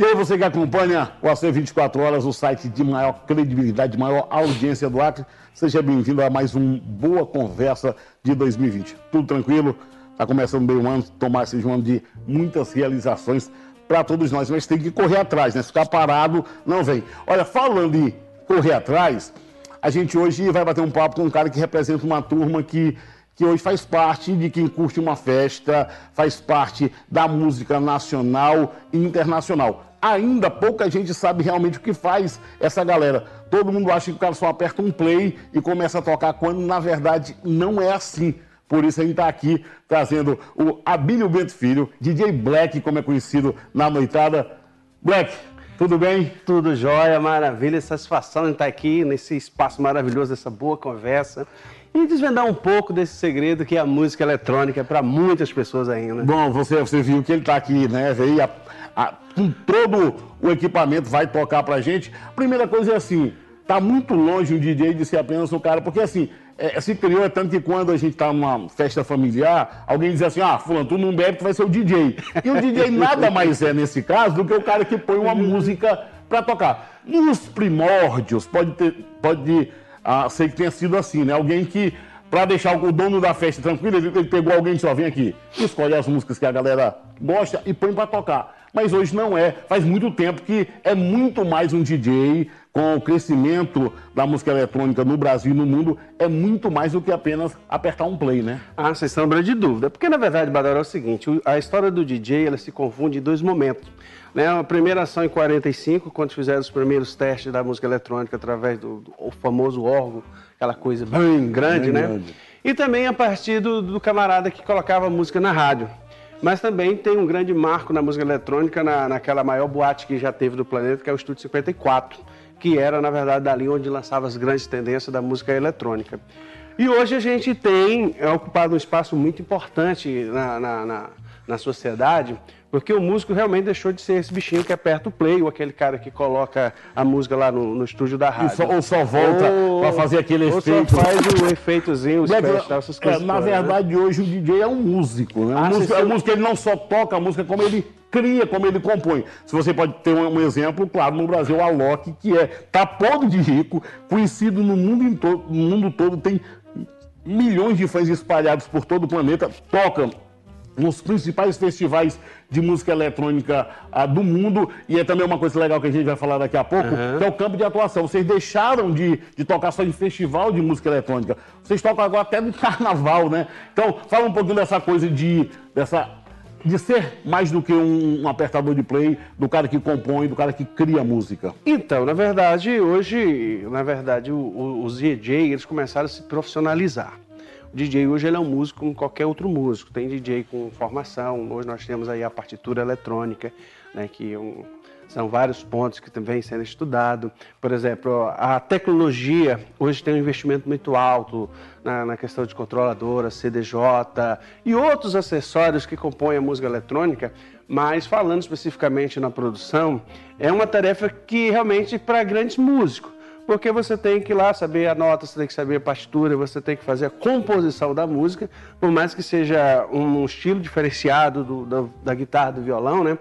E aí, você que acompanha o AC 24 Horas, o site de maior credibilidade, de maior audiência do Acre, seja bem-vindo a mais um Boa Conversa de 2020. Tudo tranquilo? Está começando bem o ano, tomar seja um ano de muitas realizações para todos nós, mas tem que correr atrás, né? Ficar parado, não vem. Olha, falando em correr atrás, a gente hoje vai bater um papo com um cara que representa uma turma que que hoje faz parte de quem curte uma festa, faz parte da música nacional e internacional. Ainda pouca gente sabe realmente o que faz essa galera. Todo mundo acha que o cara só aperta um play e começa a tocar, quando na verdade não é assim. Por isso a gente está aqui trazendo o Abílio Bento Filho, DJ Black, como é conhecido na noitada. Black, tudo bem? Tudo jóia, maravilha, satisfação em estar aqui nesse espaço maravilhoso, essa boa conversa e desvendar um pouco desse segredo que é a música eletrônica para muitas pessoas ainda. Bom, você, você viu que ele está aqui, né? Veio a, a, com todo o equipamento, vai tocar pra gente. Primeira coisa é assim, tá muito longe o DJ de ser apenas um cara, porque assim, é, se criou é tanto que quando a gente tá numa festa familiar, alguém diz assim, ah, fulano, tu não bebe, tu vai ser o DJ. E o DJ nada mais é, nesse caso, do que o cara que põe uma música para tocar. Nos primórdios, pode ter, pode ah, sei que tenha sido assim, né? Alguém que, para deixar o dono da festa tranquilo, ele, ele pegou alguém que só vem aqui, escolhe as músicas que a galera gosta e põe para tocar. Mas hoje não é. Faz muito tempo que é muito mais um DJ com o crescimento da música eletrônica no Brasil e no mundo, é muito mais do que apenas apertar um play, né? Ah, sem sombra de dúvida. Porque, na verdade, Badaro, é o seguinte, a história do DJ, ela se confunde em dois momentos. Né? A primeira ação em 45, quando fizeram os primeiros testes da música eletrônica através do, do famoso órgão, aquela coisa bem grande, bem né? Grande. E também a partir do, do camarada que colocava a música na rádio. Mas também tem um grande marco na música eletrônica, na, naquela maior boate que já teve do planeta, que é o Estúdio 54, que era, na verdade, dali onde lançava as grandes tendências da música eletrônica. E hoje a gente tem é, ocupado um espaço muito importante na, na, na, na sociedade, porque o músico realmente deixou de ser esse bichinho que aperta o play, ou aquele cara que coloca a música lá no, no estúdio da rádio. Só, ou só volta para fazer aquele ou efeito. Ou só faz o efeitozinho, os special, essas é, coisas. É, na verdade, né? hoje o DJ é um músico. Né? Ah, o músico, é músico, ele não só toca a música, como ele cria, como ele compõe. Se você pode ter um, um exemplo, claro, no Brasil, o Alok, que é tá podre de rico, conhecido no mundo, todo, no mundo todo, tem milhões de fãs espalhados por todo o planeta, toca nos principais festivais de música eletrônica ah, do mundo. E é também uma coisa legal que a gente vai falar daqui a pouco, uhum. que é o campo de atuação. Vocês deixaram de, de tocar só em festival de música eletrônica. Vocês tocam agora até no carnaval, né? Então, fala um pouquinho dessa coisa de, dessa, de ser mais do que um, um apertador de play, do cara que compõe, do cara que cria música. Então, na verdade, hoje, na verdade, o, o, os DJ, eles começaram a se profissionalizar. DJ hoje ele é um músico como qualquer outro músico. Tem DJ com formação, hoje nós temos aí a partitura eletrônica, né, que um, são vários pontos que também sendo estudado. Por exemplo, a tecnologia hoje tem um investimento muito alto na, na, questão de controladora, CDJ e outros acessórios que compõem a música eletrônica, mas falando especificamente na produção, é uma tarefa que realmente para grandes músicos porque você tem que ir lá saber a nota, você tem que saber a partitura, você tem que fazer a composição da música, por mais que seja um estilo diferenciado do, da, da guitarra, do violão, né?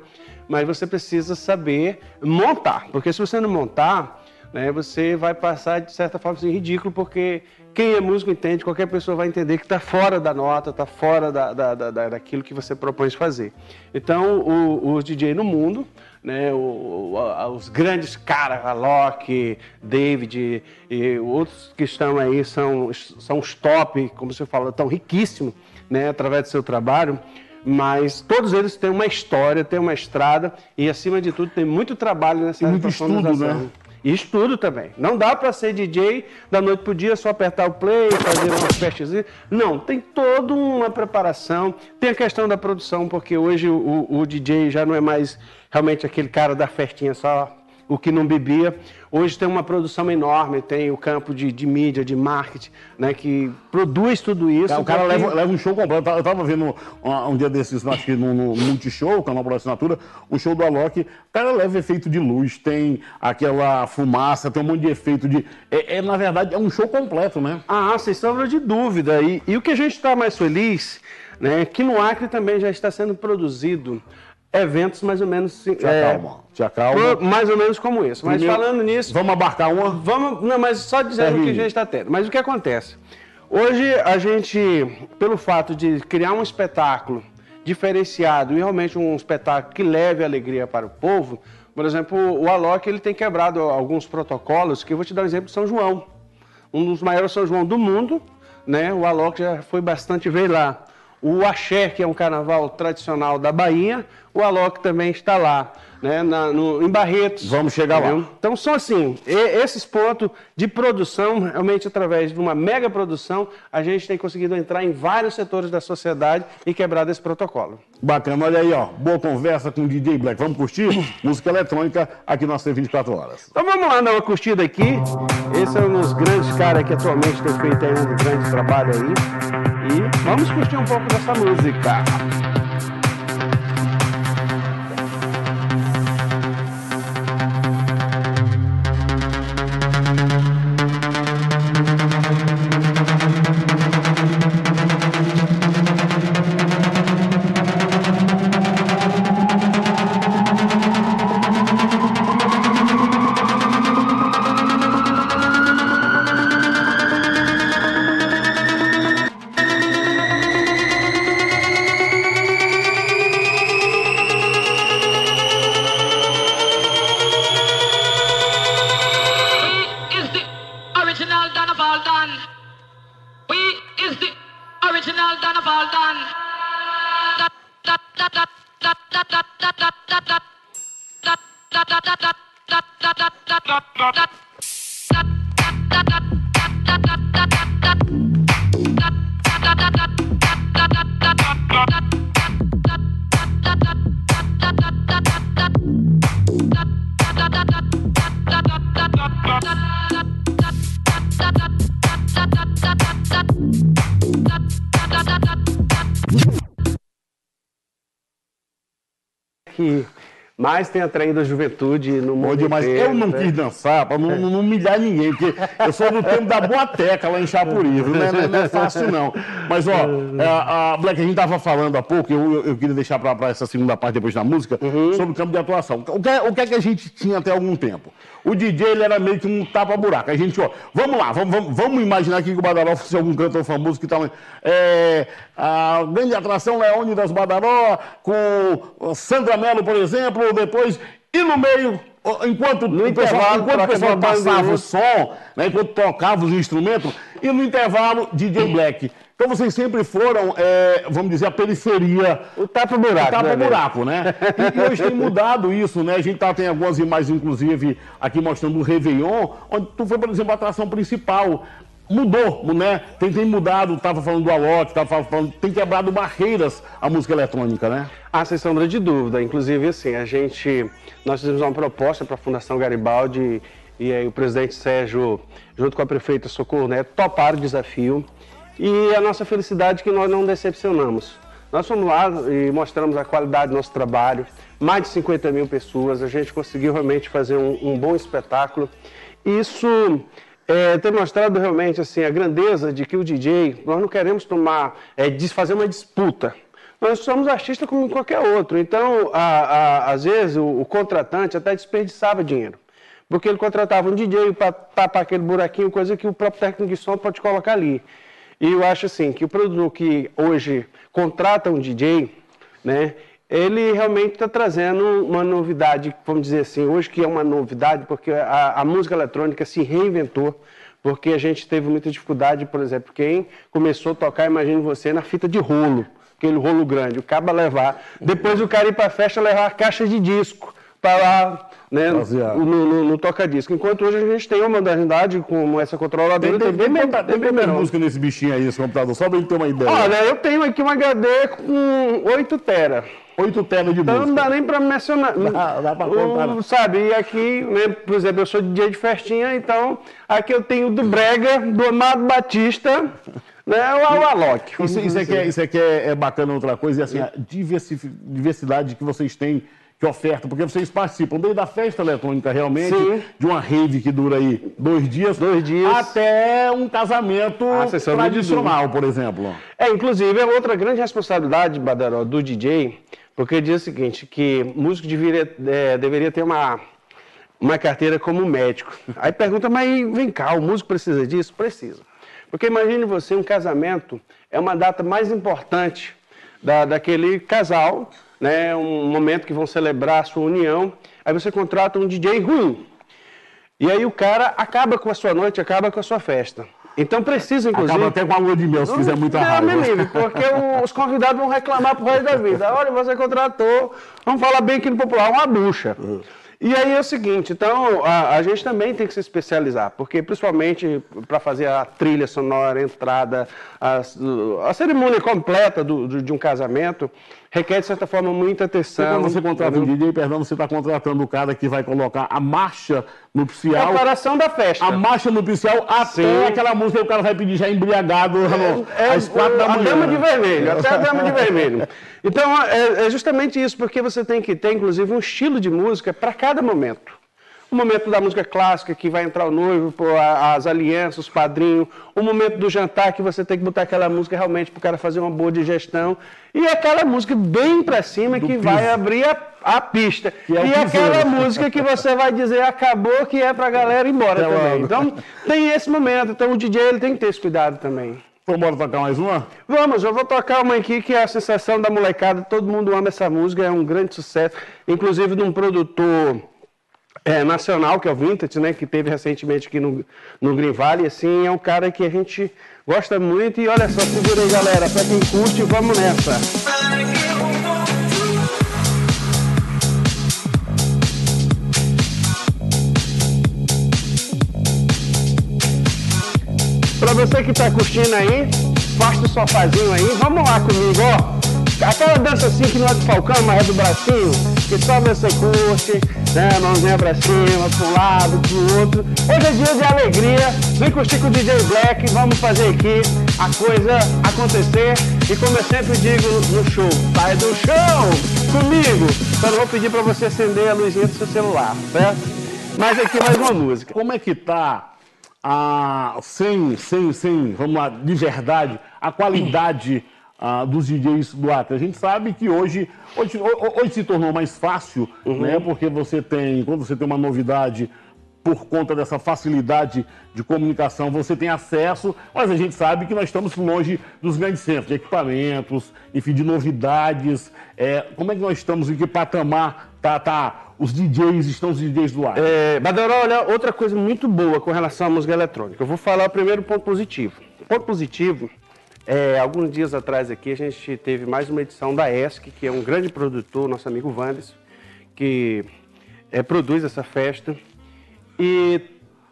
Mas você precisa saber montar, porque se você não montar, né, você vai passar de certa forma assim, ridículo, porque quem é músico entende, qualquer pessoa vai entender que está fora da nota, está fora da, da, da, daquilo que você propõe fazer. Então, o, o DJ no mundo, né, o, os grandes caras, a Locke, David e outros que estão aí são, são os top, como você fala, estão riquíssimos né, através do seu trabalho, mas todos eles têm uma história, têm uma estrada e, acima de tudo, tem muito trabalho nessa muito estudo, né? E estudo também. Não dá para ser DJ da noite para o dia, só apertar o play, fazer umas festas. Não, tem toda uma preparação. Tem a questão da produção, porque hoje o, o DJ já não é mais realmente aquele cara da festinha só o que não bebia. Hoje tem uma produção enorme, tem o campo de, de mídia, de marketing, né, que produz tudo isso. É, o cara leva, leva um show completo. Eu estava vendo um, um, dia desses, acho que no, no Multishow, canal por assinatura, o show do Alok. O cara leva efeito de luz, tem aquela fumaça, tem um monte de efeito de. É, é na verdade, é um show completo, né? Ah, sem sombra de dúvida. E, e o que a gente está mais feliz, né, que no Acre também já está sendo produzido eventos mais ou menos. Te acalma, é, te acalma. Mais ou menos como esse. Mas Primeiro, falando nisso. Vamos abarcar uma? Vamos. Não, mas só dizendo o que a gente está tendo. Mas o que acontece? Hoje a gente, pelo fato de criar um espetáculo diferenciado e realmente um espetáculo que leve alegria para o povo, por exemplo, o Alok ele tem quebrado alguns protocolos, que eu vou te dar um exemplo de São João. Um dos maiores São João do mundo, né? O Alok já foi bastante ver lá. O Axé, que é um carnaval tradicional da Bahia, o Alok também está lá né, na, no, em Barretos. Vamos chegar lá. Então são assim, esses pontos de produção, realmente através de uma mega produção, a gente tem conseguido entrar em vários setores da sociedade e quebrar desse protocolo. Bacana, olha aí, ó, boa conversa com o DJ Black. Vamos curtir música eletrônica aqui no AC 24 Horas. Então vamos lá dar uma curtida aqui. Esse é um dos grandes caras que atualmente tem feito aí um grande trabalho aí. E vamos curtir um pouco dessa música. Que mais tem atraído a juventude no mundo Mas eu não né? quis dançar para não, não, humilhar ninguém, porque eu sou do tempo da boa teca lá em Chapuri, viu? Não, é, não é fácil não. Mas, ó, é, a, a Black, a gente estava falando há pouco, eu, eu, queria deixar para essa segunda parte depois da música, uhum. sobre o campo de atuação. O que, o que é que a gente tinha até algum tempo? O DJ ele era meio que um tapa-buraco. A gente, ó, vamos lá, vamos, vamos, vamos imaginar aqui que o Badaró fosse algum cantor famoso que tá. É, a grande atração Leônidas Badaró, com Sandra Mello, por exemplo, depois. E no meio, enquanto no o pessoal, enquanto o pessoal passava o som, né, enquanto tocava os instrumentos, e no intervalo, DJ Black. Então vocês sempre foram, é, vamos dizer, a periferia. O tapa-buraco. O tapa-buraco, né? né? E, e, hoje tem mudado isso, né? A gente tá, tem algumas imagens, inclusive, aqui mostrando o Réveillon, onde tu foi, por exemplo, a atração principal. Mudou, né? Tem, tem mudado, estava falando do Alok, estava falando, tem quebrado barreiras a música eletrônica, né? Ah, sem sombra de dúvida. Inclusive, assim, a gente, nós fizemos uma proposta para a Fundação Garibaldi e aí o presidente Sérgio, junto com a prefeita Socorro Neto, toparam o desafio. E a nossa felicidade é que nós não decepcionamos. Nós fomos lá e mostramos a qualidade do nosso trabalho, mais de 50 mil pessoas, a gente conseguiu realmente fazer um, um bom espetáculo. Isso é, tem mostrado realmente assim, a grandeza de que o DJ, nós não queremos tomar, é, uma disputa. Nós somos artistas como qualquer outro. Então, a, a, às vezes, o, o, contratante até desperdiçava dinheiro. Porque ele contratava um DJ para tapar aquele buraquinho, coisa que o próprio técnico de som pode colocar ali. E eu acho assim que o produtor que hoje contrata um DJ, né, ele realmente está trazendo uma novidade, vamos dizer assim, hoje que é uma novidade, porque a, a, música eletrônica se reinventou, porque a gente teve muita dificuldade, por exemplo, quem começou a tocar, imagine você, na fita de rolo, aquele rolo grande, o cabo levar, depois o cara ir para a festa levar a caixa de disco para lá né, no, no, no toca-disco. Enquanto hoje a gente tem uma modernidade com essa controladora. Tem, tem, tem, tem, tem, tem música nesse bichinho aí, esse computador, só para gente ter uma ideia. Olha, eu tenho aqui um HD com 8 tera. 8 telas de então, música. Então não dá nem para mencionar. Dá, dá para contar. O, sabe, e aqui, né, por exemplo, eu sou DJ de festinha, então aqui eu tenho do Brega, do Amado Batista, né, o Alok. Isso, isso, aqui, é, isso aqui é, é bacana outra coisa, e assim, a diversidade que vocês têm que oferta, porque vocês participam desde a festa eletrônica realmente, Sim. de uma rave que dura aí dois dias, dois dias, até um casamento tradicional, por exemplo. É, inclusive, é outra grande responsabilidade, Badaró, do DJ, Porque diz o seguinte, que músico deveria, é, deveria ter uma, uma carteira como médico. Aí pergunta, mas vem cá, o músico precisa disso? Precisa. Porque imagine você, um casamento é uma data mais importante da, daquele casal, né? um momento que vão celebrar a sua união. Aí você contrata um DJ ruim. E aí o cara acaba com a sua noite, acaba com a sua festa. Então precisa, inclusive. Acaba até com a lua de mel, se fizer muita raiva. Me livre, porque os convidados vão reclamar pro resto da vida. Olha, você contratou, vamos falar bem aqui no popular, uma bucha. Uhum. E aí é o seguinte, então a, a, gente também tem que se especializar, porque principalmente para fazer a trilha sonora, a entrada, a, a cerimônia completa do, do, de um casamento, requer, de certa forma, muita atenção. E quando você contrata um DJ, perdão, você está contratando o cara que vai colocar a marcha nupcial. A preparação da festa. A marcha nupcial até Sim. aquela música que o cara vai pedir já embriagado é, é, às quatro da manhã. A dama de vermelho, até a dama de vermelho. Então, é, é justamente isso, porque você tem que ter, inclusive, um estilo de música para cada momento o momento da música clássica, que vai entrar o noivo, as alianças, os padrinhos, o momento do jantar, que você tem que botar aquela música realmente para o cara fazer uma boa digestão, e aquela música bem para cima do que piso. vai abrir a, a pista. É e aquela música que você vai dizer acabou, que é para a galera ir embora Até também. Logo. Então, tem esse momento. Então, o DJ ele tem que ter esse cuidado também. Vamos embora tocar mais uma? Vamos, eu vou tocar uma aqui que é a sensação da molecada. Todo mundo ama essa música, é um grande sucesso. Inclusive de um produtor é, nacional, que é o Vintage, né, que teve recentemente aqui no, no Green Valley, assim, é um cara que a gente gosta muito e olha só, segura aí galera, pra quem curte, vamos nessa. Pra você que tá curtindo aí, faça o sofazinho aí, vamos lá comigo, ó. Aquela dança assim que não é do falcão, mas é do bracinho, que só você curte, né? Mãozinha pra cima, pra um lado, pro outro. Hoje é dia de alegria, vem com o DJ Black, vamos fazer aqui a coisa acontecer. E como eu sempre digo no show, sai do chão comigo. Só não vou pedir pra você acender a luzinha do seu celular, certo? Mas aqui mais uma música. Como é que tá a, sem, sem, sem, vamos lá, de verdade, a qualidade ah, dos DJs do Acre. A gente sabe que hoje, hoje, hoje se tornou mais fácil, uhum. né? Porque você tem, quando você tem uma novidade, por conta dessa facilidade de comunicação, você tem acesso, mas a gente sabe que nós estamos longe dos grandes centros, de equipamentos, enfim, de novidades. É, como é que nós estamos, em que patamar tá, tá os DJs, estão os DJs do ar? É, Badaró, olha, outra coisa muito boa com relação à música eletrônica. Eu vou falar o primeiro ponto positivo. O ponto positivo é, alguns dias atrás aqui a gente teve mais uma edição da ESC, que é um grande produtor, nosso amigo Vandes, que é, produz essa festa. E,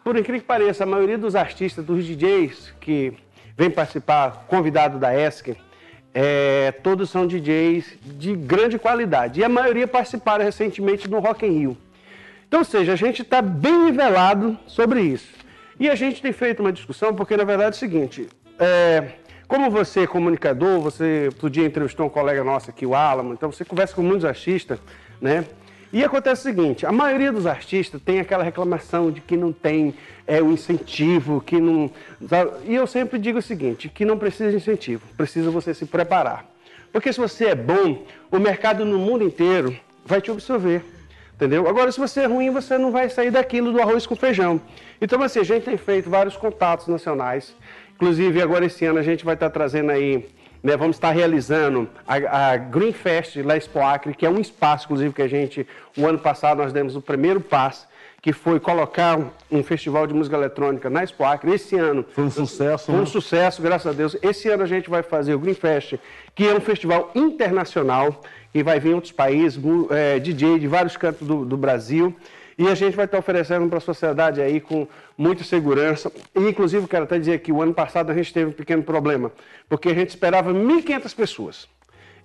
por incrível que pareça, a maioria dos artistas, dos DJs que vem participar, convidado da ESC, é, todos são DJs de grande qualidade. E a maioria participaram recentemente do Rock in Rio. Então, ou seja, a gente está bem nivelado sobre isso. E a gente tem feito uma discussão, porque na verdade é o seguinte, é, como você é comunicador, você outro dia entrevistou um colega nosso aqui, o Alamo, então você conversa com muitos artistas, né? E acontece o seguinte, a maioria dos artistas tem aquela reclamação de que não tem é, o incentivo, que não... E eu sempre digo o seguinte, que não precisa de incentivo, precisa você se preparar. Porque se você é bom, o mercado no mundo inteiro vai te absorver. Entendeu? Agora, se você é ruim, você não vai sair daquilo do arroz com feijão. Então, assim, a gente tem feito vários contatos nacionais Inclusive, agora esse ano a gente vai estar trazendo aí, né, vamos estar realizando a, a Green Fest lá Expo Acre, que é um espaço, inclusive, que a gente, o ano passado nós demos o primeiro passo, que foi colocar um festival de música eletrônica na Expo Acre. Esse ano... Foi um sucesso, Foi um né? sucesso, graças a Deus. Esse ano a gente vai fazer o Green Fest, que é um festival internacional, e vai vir outros países, é, DJ de vários cantos do, do Brasil. E a gente vai estar oferecendo para a sociedade aí com muita segurança. E, inclusive, quero até dizer que o ano passado a gente teve um pequeno problema, porque a gente esperava 1.500 pessoas.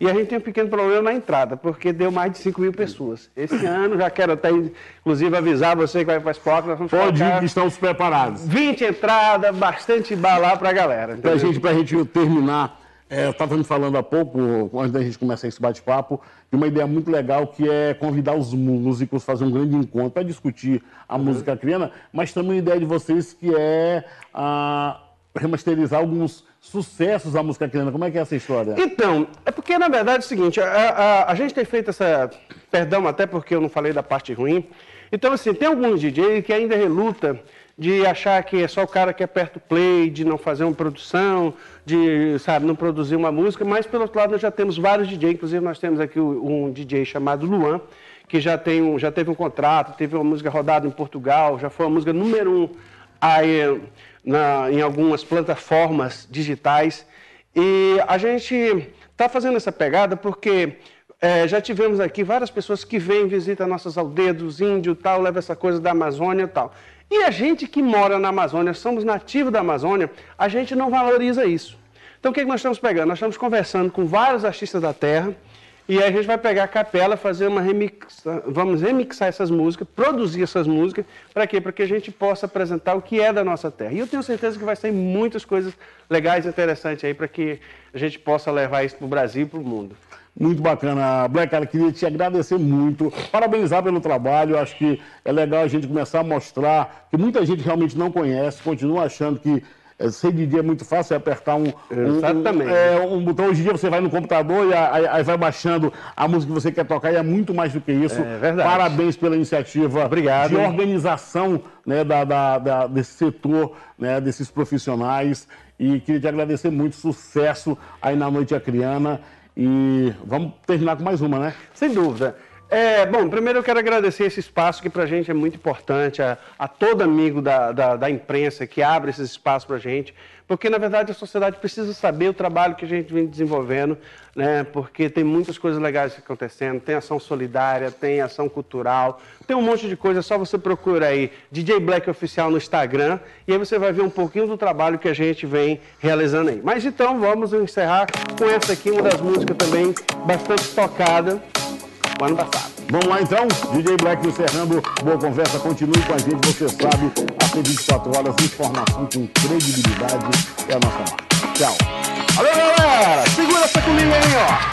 E a gente tem um pequeno problema na entrada, porque deu mais de 5 mil pessoas. Esse ano, já quero até, inclusive, avisar você que vai para as portas, nós vamos Pode ir estamos preparados. 20 entradas, bastante bar lá para a galera. Para gente, a gente terminar é, eu estava me falando há pouco, antes da gente começar esse bate-papo, de uma ideia muito legal que é convidar os músicos a fazer um grande encontro para discutir a uhum. música criana, mas também uma ideia de vocês que é a remasterizar alguns sucessos da música criana. Como é que é essa história? Então, é porque na verdade é o seguinte, a, a, a gente tem feito essa. Perdão, até porque eu não falei da parte ruim. Então, assim, tem alguns DJ que ainda reluta de achar que é só o cara que aperta o play, de não fazer uma produção, de, sabe, não produzir uma música, mas pelo outro lado nós já temos vários DJs, inclusive nós temos aqui um DJ chamado Luan, que já, tem um, já teve um contrato, teve uma música rodada em Portugal, já foi a música número um aí, na, em algumas plataformas digitais. E a gente está fazendo essa pegada porque é, já tivemos aqui várias pessoas que vêm, visitam nossas aldeias dos índios tal, leva essa coisa da Amazônia tal. E a gente que mora na Amazônia, somos nativos da Amazônia, a gente não valoriza isso. Então o que, que nós estamos pegando? Nós estamos conversando com vários artistas da terra, e aí a gente vai pegar a capela, fazer uma remix, vamos remixar essas músicas, produzir essas músicas, para quê? Para que a gente possa apresentar o que é da nossa terra. E eu tenho certeza que vai sair muitas coisas legais e interessantes aí para que a gente possa levar isso para o Brasil e para o mundo. Muito bacana, Black, cara, queria te agradecer muito, parabenizar pelo trabalho, acho que é legal a gente começar a mostrar que muita gente realmente não conhece, continua achando que ser DJ é muito fácil, é apertar um, Exatamente. Um, é, um botão. Hoje em dia você vai no computador e aí, aí, vai baixando a música que você quer tocar e é muito mais do que isso. É verdade. Parabéns pela iniciativa Obrigado. de organização né, da, da, da, desse setor, né, desses profissionais. E queria te agradecer muito, sucesso aí na Noite Acriana. E vamos terminar com mais uma, né? Sem dúvida. É, bom, primeiro eu quero agradecer esse espaço que para a gente é muito importante, a, a todo amigo da, da, da, imprensa que abre esse espaço para a gente, porque na verdade a sociedade precisa saber o trabalho que a gente vem desenvolvendo, né? porque tem muitas coisas legais acontecendo, tem ação solidária, tem ação cultural, tem um monte de coisa, só você procura aí DJ Black Oficial no Instagram e aí você vai ver um pouquinho do trabalho que a gente vem realizando aí. Mas então vamos encerrar com essa aqui, uma das músicas também bastante tocada o ano passado. Vamos lá então, DJ Black encerrando boa conversa. Continue com a gente, você sabe, até 24 horas, informação com credibilidade é a nossa marca. Tchau. Valeu, galera! Segura essa comigo aí, ó.